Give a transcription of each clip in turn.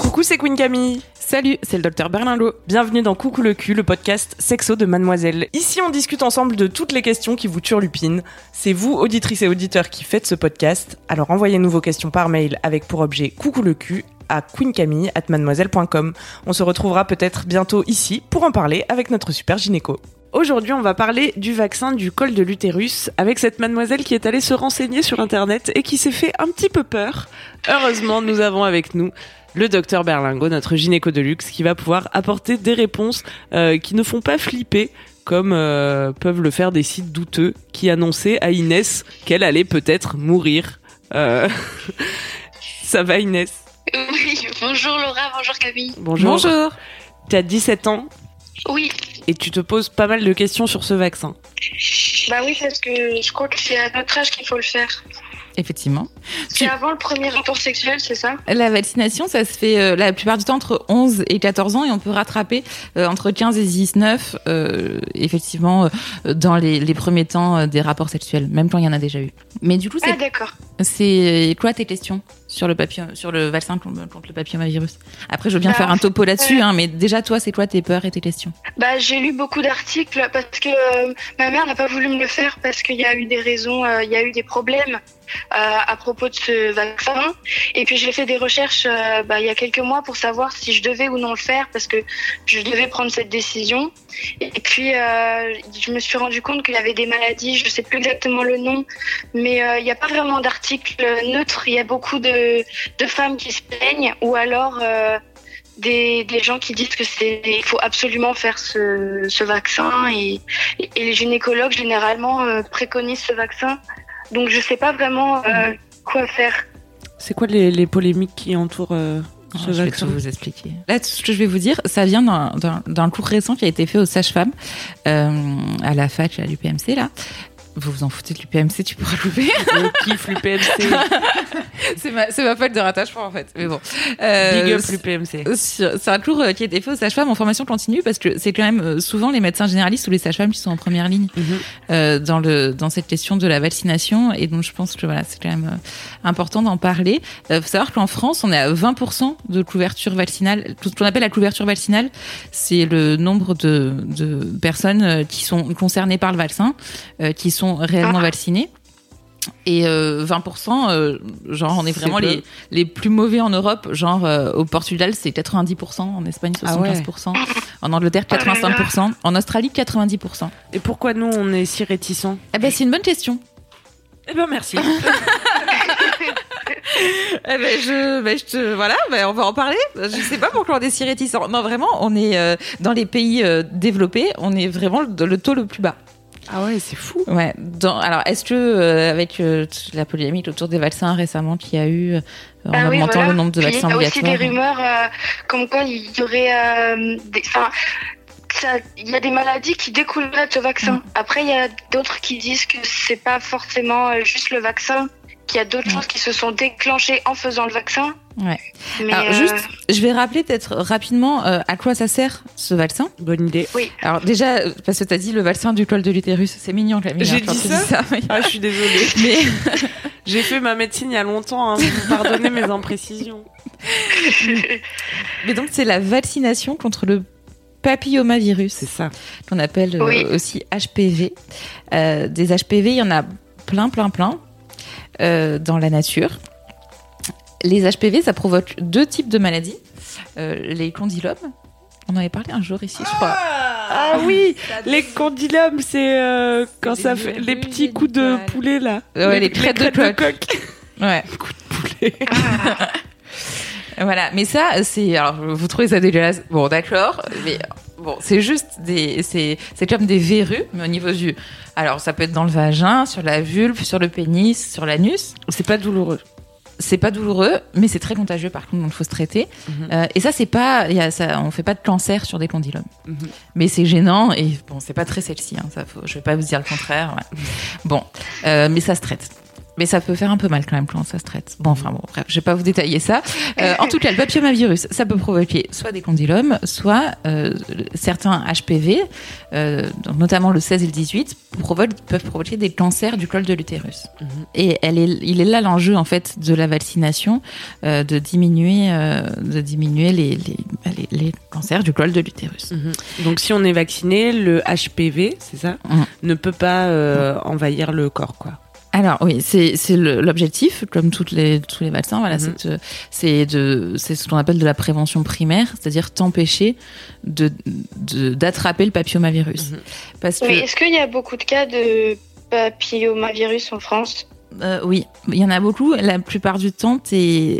Coucou, c'est Queen Camille. Salut, c'est le docteur Berlingot. Bienvenue dans Coucou le cul, le podcast sexo de Mademoiselle. Ici, on discute ensemble de toutes les questions qui vous turlupinent. C'est vous, auditrices et auditeurs, qui faites ce podcast. Alors envoyez-nous vos questions par mail avec pour objet Coucou le cul à queencamille@mademoiselle.com. On se retrouvera peut-être bientôt ici pour en parler avec notre super gynéco. Aujourd'hui, on va parler du vaccin du col de l'utérus avec cette mademoiselle qui est allée se renseigner sur internet et qui s'est fait un petit peu peur. Heureusement, nous avons avec nous le docteur Berlingot, notre gynéco de luxe, qui va pouvoir apporter des réponses euh, qui ne font pas flipper comme euh, peuvent le faire des sites douteux qui annonçaient à Inès qu'elle allait peut-être mourir. Euh, Ça va Inès? Oui, bonjour Laura, bonjour Camille. Bonjour. Bonjour. Tu as 17 ans? Oui, et tu te poses pas mal de questions sur ce vaccin. bah oui, parce que je crois que c'est à notre âge qu'il faut le faire. Effectivement. C'est avant le premier rapport sexuel, c'est ça? La vaccination, ça se fait euh, la plupart du temps entre 11 et 14 ans et on peut rattraper euh, entre 15 et 19, euh, effectivement, dans les, les premiers temps des rapports sexuels, même quand il y en a déjà eu. Mais du coup, Ah c'est d'accord. C'est quoi tes questions sur le papier, sur le vaccin contre le papillomavirus? Après, je veux bien Bah, faire un topo là-dessus, euh, hein, mais déjà, toi, c'est quoi tes peurs et tes questions? Bah j'ai lu beaucoup d'articles parce que euh, ma mère n'a pas voulu me le faire parce qu'il y a eu des raisons, euh, il y a eu des problèmes euh, à propos de ce vaccin. Et puis j'ai fait des recherches euh, bah, il y a quelques mois pour savoir si je devais ou non le faire parce que je devais prendre cette décision. Et puis euh, je me suis rendu compte qu'il y avait des maladies, je sais plus exactement le nom, mais euh, il n'y a pas vraiment d'article neutre. Il y a beaucoup de, de femmes qui se plaignent ou alors euh, des, des gens qui disent que c'est il faut absolument faire ce, ce vaccin et, et les gynécologues généralement préconisent ce vaccin. Donc je sais pas vraiment euh, quoi faire. C'est quoi les, les polémiques qui entourent Oh, Je vais tout vous expliquer. Là, tout ce que je vais vous dire, ça vient d'un cours récent qui a été fait aux sages-femmes euh, à la fac, à l'UPMC, là. Vous vous en foutez de l'UPMC, tu pourras louper. Je kiffe l'UPMC. c'est ma, ma fac de rattachement, en fait. Mais bon. Euh, Big up l'UPMC. C'est un cours euh, qui a été fait aux sages-femmes en formation continue parce que c'est quand même euh, souvent les médecins généralistes ou les sages-femmes qui sont en première ligne Mhm. euh, dans le dans cette question de la vaccination et donc je pense que voilà c'est quand même euh, important d'en parler. Il faut savoir qu'en France on est à 20% de couverture vaccinale. Tout ce qu'on appelle la couverture vaccinale, c'est le nombre de, de personnes qui sont concernées par le vaccin, euh, qui sont réellement Ah. vaccinées. Et euh, 20%, euh, genre on est vraiment les, les plus mauvais en Europe. Genre euh, au Portugal c'est 90%, en Espagne Ah ouais. 75%, en Angleterre 85%, en Australie 90%. Et pourquoi nous, on est si réticents? Eh ben c'est une bonne question. Eh ben merci. Eh ben, je, ben, je te, voilà, ben, on va en parler. Je sais pas pourquoi on est si réticents. Non, vraiment, on est euh, dans les pays euh, développés, on est vraiment le, le taux le plus bas. Ah ouais, c'est fou. Ouais. Dans, alors, est-ce que euh, avec euh, la polémique autour des vaccins récemment qu'il y a eu, euh, en Ah oui, augmentant voilà. le nombre de Puis, vaccins il y a aussi obligatoires des rumeurs euh, comme quoi il y aurait euh, des, enfin, ça- il y a des maladies qui découleraient de ce vaccin. Mm. Après, il y a d'autres qui disent que c'est pas forcément euh, juste le vaccin, qu'il y a d'autres Ouais. choses qui se sont déclenchées en faisant le vaccin. Ouais. Mais Alors, euh, juste, je vais rappeler peut-être rapidement euh, à quoi ça sert ce vaccin? Bonne idée. Alors déjà, euh, parce que t'as dit le vaccin du col de l'utérus, c'est mignon Camille. J'ai hein, dit tu ça oui. Ah, je suis désolée. Mais J'ai fait ma médecine il y a longtemps. Hein. Vous pardonnez mes imprécisions. Mais donc c'est la vaccination contre le papillomavirus, C'est ça. qu'on appelle euh, Oui. aussi HPV. Euh, des HPV, il y en a plein, plein, plein euh, dans la nature. Les HPV, ça provoque deux types de maladies. Euh, les condylomes, on en avait parlé un jour ici, je crois. Ah oui, les condylomes, c'est euh, quand ça des fait les petits coups de poulet là. Ouais, les crêtes de coq. coq. Ouais. Voilà, mais ça, c'est. Alors, vous trouvez ça dégueulasse Bon, d'accord, mais. Bon, c'est juste des, c'est, c'est comme des verrues, mais au niveau du, alors ça peut être dans le vagin, sur la vulve, sur le pénis, sur l'anus. C'est pas douloureux. C'est pas douloureux, mais c'est très contagieux par contre, donc il faut se traiter. Mhm. Euh, et ça, c'est pas, il y a, ça, on fait pas de cancer sur des condylomes. Mhm. Mais c'est gênant et bon, c'est pas très sexy. Hein, ça, faut, je vais pas vous dire le contraire. ouais. Bon, euh, mais ça se traite. Mais ça peut faire un peu mal quand même quand ça se traite. Bon, enfin bon, bref, je vais pas vous détailler ça. Euh, en tout cas, le papillomavirus, ça peut provoquer soit des condylomes, soit euh, certains HPV, euh, donc notamment le 16 et le 18, provoquent- peuvent provoquer des cancers du col de l'utérus. Mhm. Et elle est, il est là l'enjeu en fait de la vaccination, de diminuer, de diminuer les, les, bah, les, les cancers du col de l'utérus. Mhm. Donc si on est vacciné, le HPV, c'est ça, Mhm. ne peut pas envahir le corps, quoi. Alors oui, c'est l'objectif, comme toutes les tous les vaccins. Voilà, Mhm. c'est ce qu'on appelle de la prévention primaire, c'est-à-dire t'empêcher de de- d'attraper le papillomavirus. Mhm. Parce que Mais est-ce qu'il y a beaucoup de cas de papillomavirus en France? Euh, oui, il y en a beaucoup. La plupart du temps, tu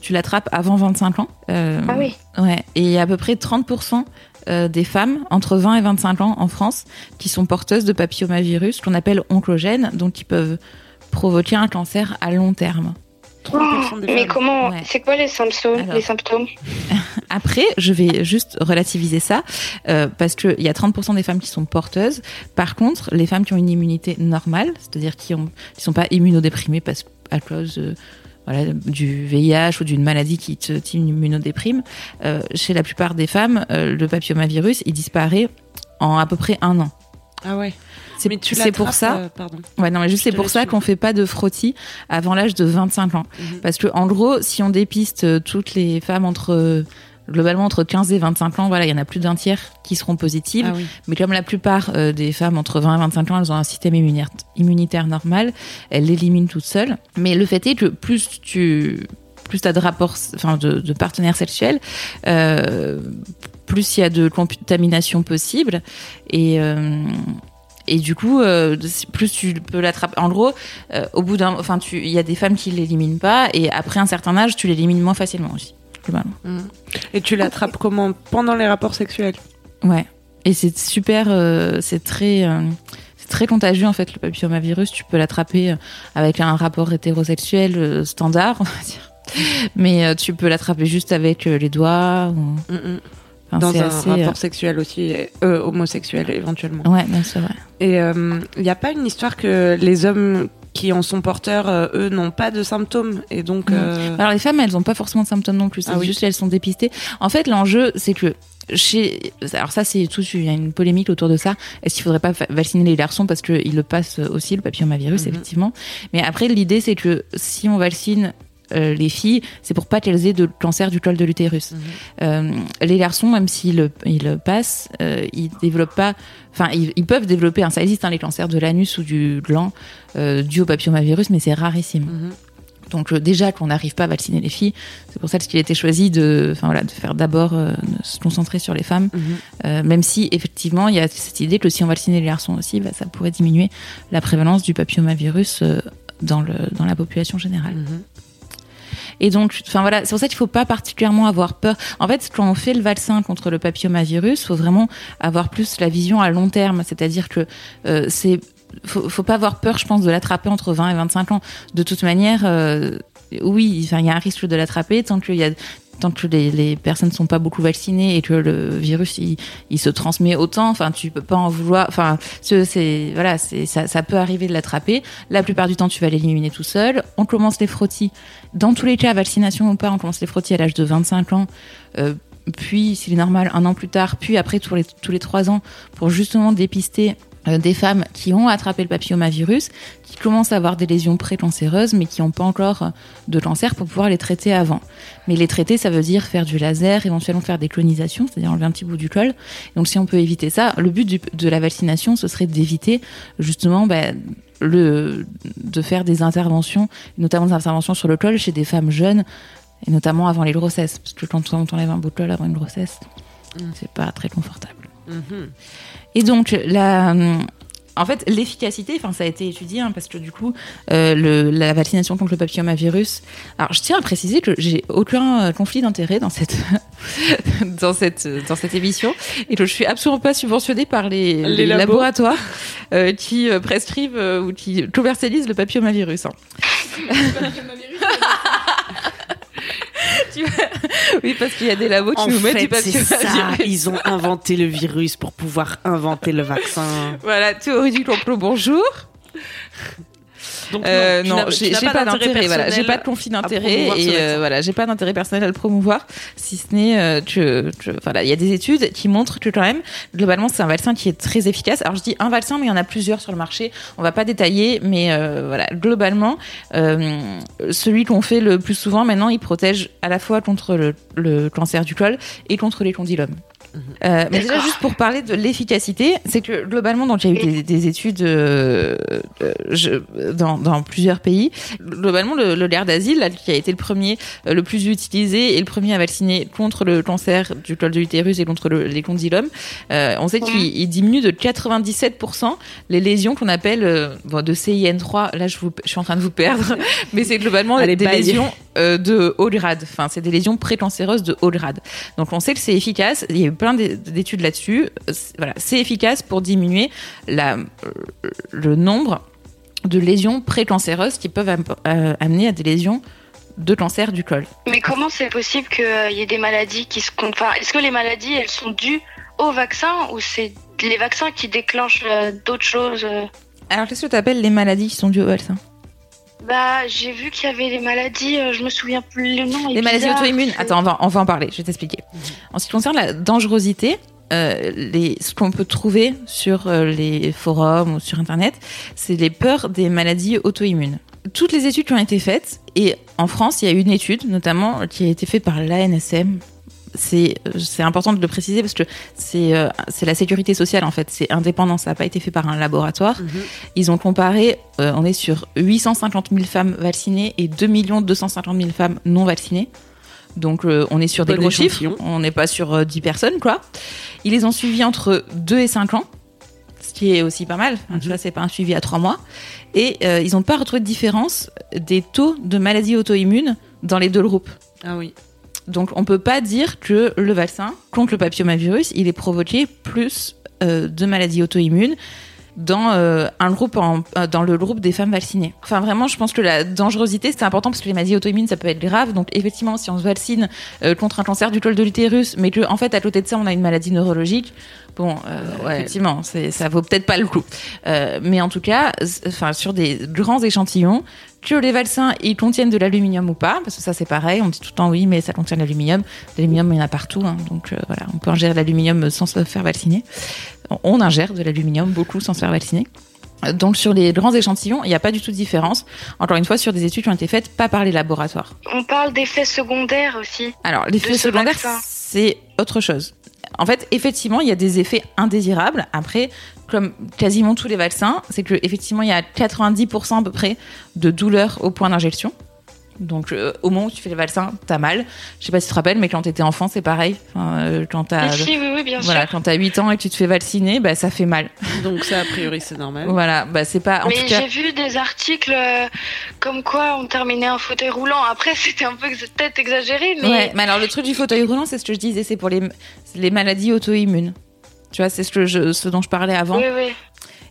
tu l'attrapes avant 25 ans. Euh, Ah oui. Ouais, et à peu près 30% euh, des femmes entre 20 et 25 ans en France qui sont porteuses de papillomavirus qu'on appelle oncogènes, donc qui peuvent provoquer un cancer à long terme. 30% des Mais comment Ouais. C'est quoi les symptômes Alors. Les symptômes Après, je vais juste relativiser ça euh, parce qu'il y a 30% des femmes qui sont porteuses. Par contre, les femmes qui ont une immunité normale, c'est-à-dire qui qui sont pas immunodéprimées parce à cause euh, voilà, du VIH ou d'une maladie qui te t'immunodéprime, euh, chez la plupart des femmes, euh, le papillomavirus il disparaît en à peu près un an. Ah ouais. C'est Mais tu c'est pour ça. euh, pardon. Ouais, non, mais juste c'est pour ça qu'on fait pas de frottis avant l'âge de 25 ans. Mhm. Parce que, en gros, si on dépiste euh, toutes les femmes entre, globalement, entre 15 et 25 ans, voilà, il y en a plus d'un tiers qui seront positives. Ah oui. Mais comme la plupart euh, des femmes entre 20 et 25 ans, elles ont un système immunitaire, immunitaire normal, elles l'éliminent toutes seules. Mais le fait est que plus tu, plus t'as de rapports, enfin, de, de partenaires sexuels, euh, plus il y a de contamination possible. Et, euh, et du coup, euh, plus tu peux l'attraper. En gros, euh, au bout d'un, enfin, tu, il y a des femmes qui l'éliminent pas, et après un certain âge, tu l'élimines moins facilement aussi. Globalement. Et tu l'attrapes comment Pendant les rapports sexuels Ouais. Et c'est super, euh, c'est très, euh, c'est très contagieux en fait le papillomavirus. Tu peux l'attraper euh, avec un rapport hétérosexuel euh, standard, on va dire. Mais euh, tu peux l'attraper juste avec euh, les doigts. ou- Mhm. enfin, Dans c'est un assez, rapport sexuel aussi, euh, homosexuel éventuellement. euh, Ouais, bien sûr. ouais. Et il n'y a pas une histoire que les hommes qui en sont porteurs, euh, eux, n'ont pas de symptômes et donc. Euh, Alors les femmes, elles n'ont pas forcément de symptômes non plus. C'est Ah oui. juste qu'elles sont dépistées. En fait, l'enjeu, c'est que chez, alors ça, c'est tout. Il y a une polémique autour de ça. Est-ce qu'il faudrait pas vacciner les garçons parce qu'ils le passent aussi le papillomavirus, Mhm. effectivement. Mais après, l'idée, c'est que si on vaccine euh, les filles, c'est pour pas qu'elles aient de cancer du col de l'utérus. Mhm. Euh, les garçons, même s'ils ils passent, euh, ils développent pas. Enfin, ils, ils peuvent développer. Hein, ça existe, hein, les cancers de l'anus ou du gland dû au papillomavirus, mais c'est rarissime. mhm. Donc déjà qu'on n'arrive pas à vacciner les filles, c'est pour ça qu'il a été choisi de, enfin voilà, de faire d'abord euh, se concentrer sur les femmes, Mhm. Euh, même si effectivement il y a cette idée que si on vaccinait les garçons aussi, bah, ça pourrait diminuer la prévalence du papillomavirus euh, dans le dans la population générale. Et donc, enfin voilà, c'est pour ça qu'il faut pas particulièrement avoir peur. En fait, quand on fait le vaccin contre le papillomavirus, faut vraiment avoir plus la vision à long terme, c'est-à-dire que euh, c'est faut, pas avoir peur, je pense, de l'attraper entre 20 et 25 ans. De toute manière, euh, oui, il y a un risque de l'attraper tant qu'il y a tant que les, personnes sont pas beaucoup vaccinées et que le virus il, se transmet autant, enfin tu peux pas en vouloir, enfin ce- c'est voilà, c'est ça, peut arriver de l'attraper. La plupart du temps tu vas l'éliminer tout seul. On commence les frottis. Dans tous les cas, vaccination ou pas, on commence les frottis à l'âge de 25 ans. Euh, puis, s'il est normal, un an plus tard, puis après tous les, tous les trois ans, pour justement dépister des femmes qui ont attrapé le papillomavirus, qui commencent à avoir des lésions précancéreuses, mais qui n'ont pas encore euh, de cancer pour pouvoir les traiter avant. Mais les traiter, ça veut dire faire du laser, éventuellement faire des clonisations, c'est-à-dire enlever un petit bout du col. Donc si on peut éviter ça, le but du- de la vaccination, ce serait d'éviter justement bah, le, de faire des interventions, notamment des interventions sur le col chez des femmes jeunes, et notamment avant les grossesses. Parce que quand on enlève un bout de col avant une grossesse, Mm. c'est pas très confortable. Mhm. Et donc, la, en fait, l'efficacité, enfin, ça a été étudié hein, parce que du coup, euh, le, la vaccination contre le papillomavirus. Alors, je tiens à préciser que j'ai aucun euh, conflit d'intérêt dans cette dans cette dans cette émission et que je suis absolument pas subventionnée par les, Les les labos. laboratoires euh, qui prescrivent euh, ou qui commercialisent le papillomavirus. hein. Tu oui, parce qu'il y a des labos qui En nous mettent du c'est ça. Ils ont inventé le virus pour pouvoir inventer le vaccin. Voilà, théorie du complot, bonjour. Donc, Euh, non, j'ai pas d'intérêt, voilà, j'ai pas de conflit d'intérêt et euh, voilà, j'ai pas d'intérêt personnel à le promouvoir, si ce n'est euh, que, que- voilà, il y a des études qui montrent que quand même, globalement, c'est un vaccin qui est très efficace. Alors je dis un vaccin, mais il y en a plusieurs sur le marché. On va pas détailler, mais euh, voilà, globalement, euh, celui qu'on fait le plus souvent maintenant, il protège à la fois contre le, le cancer du col et contre les condylomes. Euh, mais déjà, juste pour parler de l'efficacité, c'est que globalement, donc il y a eu des, des études euh, euh, je- dans, dans plusieurs pays. Globalement, le, le l'air d'asile, qui a été le premier, le plus utilisé et le premier à vacciner contre le cancer du col de l'utérus et contre le- les condylomes, on sait qu'il il diminue de 97% les lésions qu'on appelle bon, de CIN3. Là, je, vous, je suis en train de vous perdre, mais c'est globalement Allez, des bye. lésions de haut grade. Enfin, c'est des lésions précancéreuses de haut grade. Donc, on sait que c'est efficace. Il y a eu plein d'é- d'études là-dessus. Euh, c'est- Voilà, c'est efficace pour diminuer la, euh, le nombre de lésions précancéreuses qui peuvent am- euh, amener à des lésions de cancer du col. Mais comment c'est possible qu'il y ait des maladies qui se enfin, Est-ce que les maladies, elles sont dues au vaccin ou c'est les vaccins qui déclenchent euh, d'autres choses euh? Alors, qu'est-ce que tu appelles les maladies qui sont dues au vaccin? Bah, j'ai vu qu'il y avait des maladies, euh, je me souviens plus le nom. Les maladies auto-immunes. Attends, on va, on va en parler, je vais t'expliquer. En ce qui concerne la dangerosité, euh, les, ce qu'on peut trouver sur euh, les forums ou sur Internet, c'est les peurs des maladies auto-immunes. Toutes les études qui ont été faites, et en France, il y a une étude notamment qui a été faite par l'ANSM. C'est c'est important de le préciser parce que c'est euh, c'est la sécurité sociale en fait, c'est indépendant, ça n'a pas été fait par un laboratoire. Mhm. Ils ont comparé, euh, on est sur 850 000 femmes vaccinées et 2 250 000 femmes non vaccinées. Donc euh, on est sur des gros chiffres, on n'est pas sur euh, 10 personnes quoi. Ils les ont suivis entre 2 et 5 ans, ce qui est aussi pas mal, Enfin, tu vois, c'est pas un suivi à 3 mois. Et euh, ils n'ont pas retrouvé de différence des taux de maladies auto-immunes dans les deux groupes. Ah oui. Donc on peut pas dire que le vaccin contre le papillomavirus, il est provoqué plus euh, de maladies auto-immunes dans euh, un groupe en- euh, dans le groupe des femmes vaccinées. Enfin vraiment, je pense que la dangerosité c'est important parce que les maladies auto-immunes ça peut être grave. Donc effectivement, si on se vaccine euh, contre un cancer du col de l'utérus, mais que en fait à côté de ça on a une maladie neurologique, bon, Ouais. effectivement, ça vaut peut-être pas le coup. Mais en tout cas, enfin sur des grands échantillons, que les vaccins ils contiennent de l'aluminium ou pas, parce que ça c'est pareil, on dit tout le temps oui, mais ça contient de l'aluminium. L'aluminium il y en a partout, hein, donc euh, voilà, on peut ingérer de l'aluminium sans se faire vacciner. On ingère de l'aluminium beaucoup sans se faire vacciner. Donc sur les grands échantillons, il n'y a pas du tout de différence. Encore une fois, sur des études qui ont été faites pas par les laboratoires. On parle d'effets secondaires aussi. Alors, l'effet secondaire, c'est autre chose. En fait, effectivement, il y a des effets indésirables. Après, comme quasiment tous les vaccins, c'est que effectivement, il y a 90% à peu près de douleur au point d'injection. Donc, euh, au moment où tu fais le vaccin, t'as mal. Je sais pas si tu te rappelles, mais quand t'étais enfant, c'est pareil. Enfin, euh, quand t'as, Si, oui, oui, bien voilà, sûr. quand t'as 8 ans et que tu te fais vacciner, bah, ça fait mal. Donc ça, a priori, c'est normal. Voilà, bah, c'est pas, en Mais tout cas. j'ai vu des articles euh, comme quoi on terminait un fauteuil roulant. Après, c'était un peu peut-être exagéré, mais Ouais, mais alors le truc du fauteuil roulant, c'est ce que je disais, c'est pour les, les maladies auto-immunes. Tu vois, c'est ce, que je, ce dont je parlais avant. oui, oui.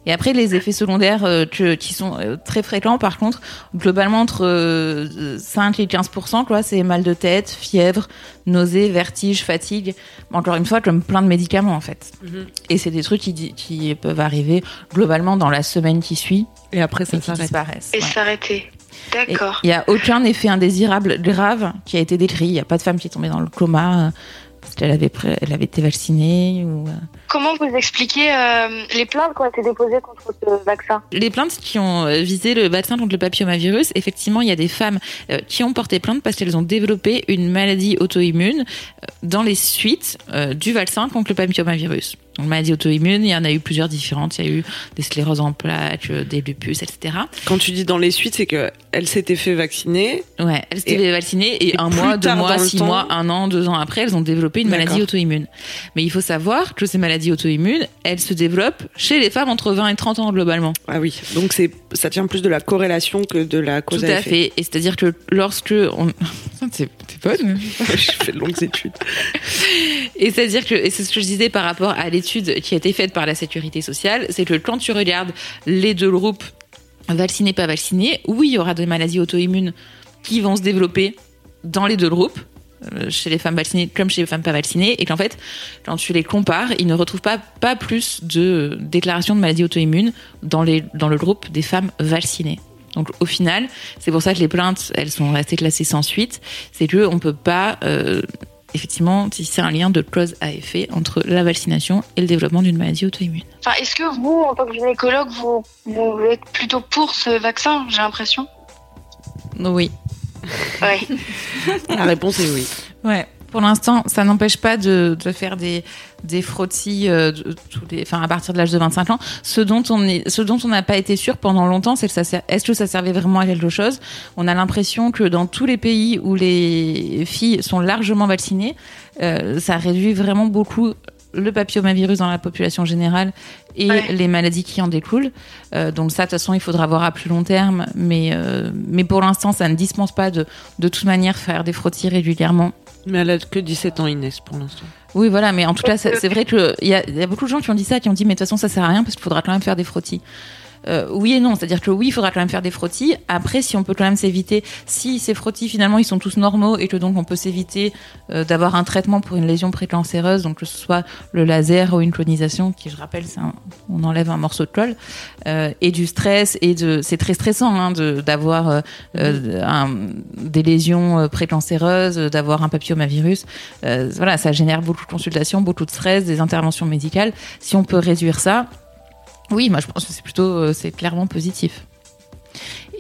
Et après, les effets secondaires euh, que- qui sont euh, très fréquents, par contre, globalement entre euh, 5 et 15 quoi, c'est mal de tête, fièvre, nausées, vertige, fatigue. Encore une fois, comme plein de médicaments, en fait. Mhm. Et c'est des trucs qui, peuvent arriver globalement dans la semaine qui suit Et après, ça s'arrête. Et s'arrêter. D'accord. Il n'y a aucun effet indésirable grave qui a été décrit. Il n'y a pas de femme qui est tombée dans le coma qu'elle avait, elle avait été vaccinée. Ou, euh. Comment vous expliquez euh, les plaintes qui ont été déposées contre ce vaccin? Les plaintes qui ont euh, visé le vaccin contre le papillomavirus, effectivement, il y a des femmes euh, qui ont porté plainte parce qu'elles ont développé une maladie auto-immune dans les suites euh, du vaccin contre le papillomavirus. Donc, maladie auto-immune, il y en a eu plusieurs différentes. Il y a eu des scléroses en plaques, euh, des lupus, etc. Quand tu dis dans les suites, c'est que elle s'était fait vacciner. Ouais, elle s'était fait vacciner et, un mois, deux mois, six mois, un an, deux ans après, elles ont développé une maladie auto-immune. Mais il faut savoir que ces maladies auto-immunes, elles se développent chez les femmes entre 20 et 30 ans globalement. Ah oui, donc c'est ça tient plus de la corrélation que de la cause Tout à, fait. Et c'est-à-dire que lorsque on... c'est bonne. je fais de longues études. Et c'est-à-dire que, et c'est ce que je disais par rapport à l'étude qui a été faite par la sécurité sociale, c'est que quand tu regardes les deux groupes, vaccinés, pas vaccinés, oui, il y aura des maladies auto-immunes qui vont se développer dans les deux groupes, euh, chez les femmes vaccinées comme chez les femmes pas vaccinées, et qu'en fait, quand tu les compares, ils ne retrouvent pas, pas plus de déclarations de maladies auto-immunes dans, les, dans le groupe des femmes vaccinées. Donc au final, c'est pour ça que les plaintes, elles sont restées classées sans suite. C'est que on peut pas euh, effectivement tisser un lien de cause à effet entre la vaccination et le développement d'une maladie auto-immune. Enfin, est-ce que vous, en tant que gynécologue, vous, vous êtes plutôt pour ce vaccin J'ai l'impression? Oui. Oui. la réponse est oui. Ouais pour l'instant, ça n'empêche pas de, faire des, des frottis euh, tous les, enfin, à partir de l'âge de 25 ans. Ce dont on est, ce dont on n'a pas été sûr pendant longtemps, c'est que ça est-ce que ça servait vraiment à quelque chose? On a l'impression que dans tous les pays où les filles sont largement vaccinées, euh, ça réduit vraiment beaucoup le papillomavirus dans la population générale et les maladies qui en découlent. Euh, donc ça, de toute façon, il faudra voir à plus long terme. Mais, mais pour l'instant, ça ne dispense pas de, de toute manière faire des frottis régulièrement mais elle a que 17 ans, Inès, pour l'instant. Oui, voilà, mais en tout cas, c'est vrai qu'il y, y, a beaucoup de gens qui ont dit ça, qui ont dit, mais de toute façon, ça sert à rien parce qu'il faudra quand même faire des frottis. Euh, oui et non, c'est-à-dire que oui, il faudra quand même faire des frottis. Après, si on peut quand même s'éviter, si ces frottis finalement ils sont tous normaux et que donc on peut s'éviter euh, d'avoir un traitement pour une lésion précancéreuse, donc que ce soit le laser ou une clonisation, qui je rappelle, c'est on enlève un morceau de colle, euh, et du stress et de, c'est très stressant hein, d'avoir des lésions précancéreuses, d'avoir un papillomavirus. voilà, ça génère beaucoup de consultations, beaucoup de stress, des interventions médicales. Si on peut réduire ça, oui, moi je pense que c'est plutôt, euh, c'est clairement positif.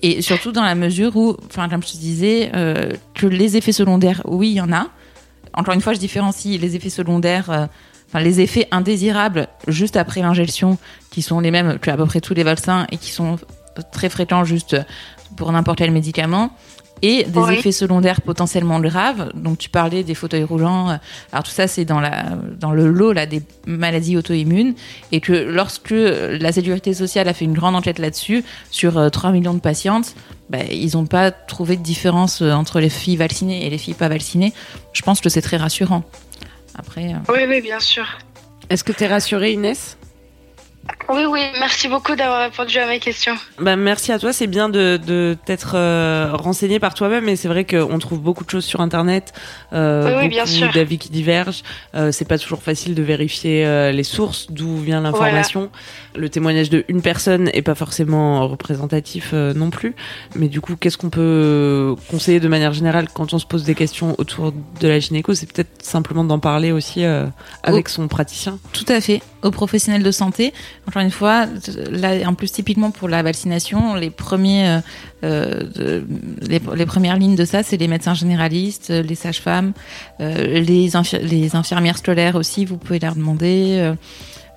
Et surtout dans la mesure où, enfin, comme je te disais, euh, que les effets secondaires, oui, il y en a. Encore une fois, je différencie les effets secondaires, euh, enfin, les effets indésirables juste après l'injection, qui sont les mêmes que à peu près tous les vaccins et qui sont très fréquents juste pour n'importe quel médicament et des effets secondaires potentiellement graves. Donc tu parlais des fauteuils roulants. Alors tout ça c'est dans la dans le lot là des maladies auto-immunes et que lorsque la sécurité sociale a fait une grande enquête là-dessus sur 3 euh, millions de patientes, ben, ils n'ont pas trouvé de différence euh, entre les filles vaccinées et les filles pas vaccinées. Je pense que c'est très rassurant. Après. Euh, oui oui bien sûr. Est-ce que tu es rassurée Inès? Oui, oui, merci beaucoup d'avoir répondu à mes questions. Bah, merci à toi, c'est bien de, de t'être euh, renseigné par toi-même, mais c'est vrai qu'on trouve beaucoup de choses sur Internet, euh, oui, beaucoup d'avis qui divergent. Euh, c'est pas toujours facile de vérifier euh, les sources, d'où vient l'information. Le témoignage de une personne est pas forcément représentatif euh, non plus, mais du coup, qu'est-ce qu'on peut conseiller de manière générale quand on se pose des questions autour de la gynéco? C'est peut-être simplement d'en parler aussi avec son praticien. Tout à fait, aux professionnels de santé encore une fois, là, en plus typiquement pour la vaccination, les premiers, euh, euh les, les, premières lignes de ça, c'est les médecins généralistes, les sages-femmes, euh, les, les infirmières scolaires aussi. Vous pouvez leur demander,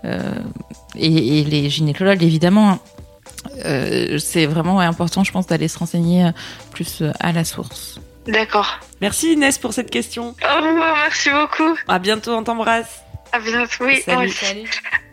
euh, et, et, les gynécologues évidemment. c'est vraiment important, je pense, d'aller se renseigner plus à la source. D'accord. Merci Inès pour cette question. Oh, merci beaucoup. À bientôt, on t'embrasse. À bientôt, oui. Salut. salut.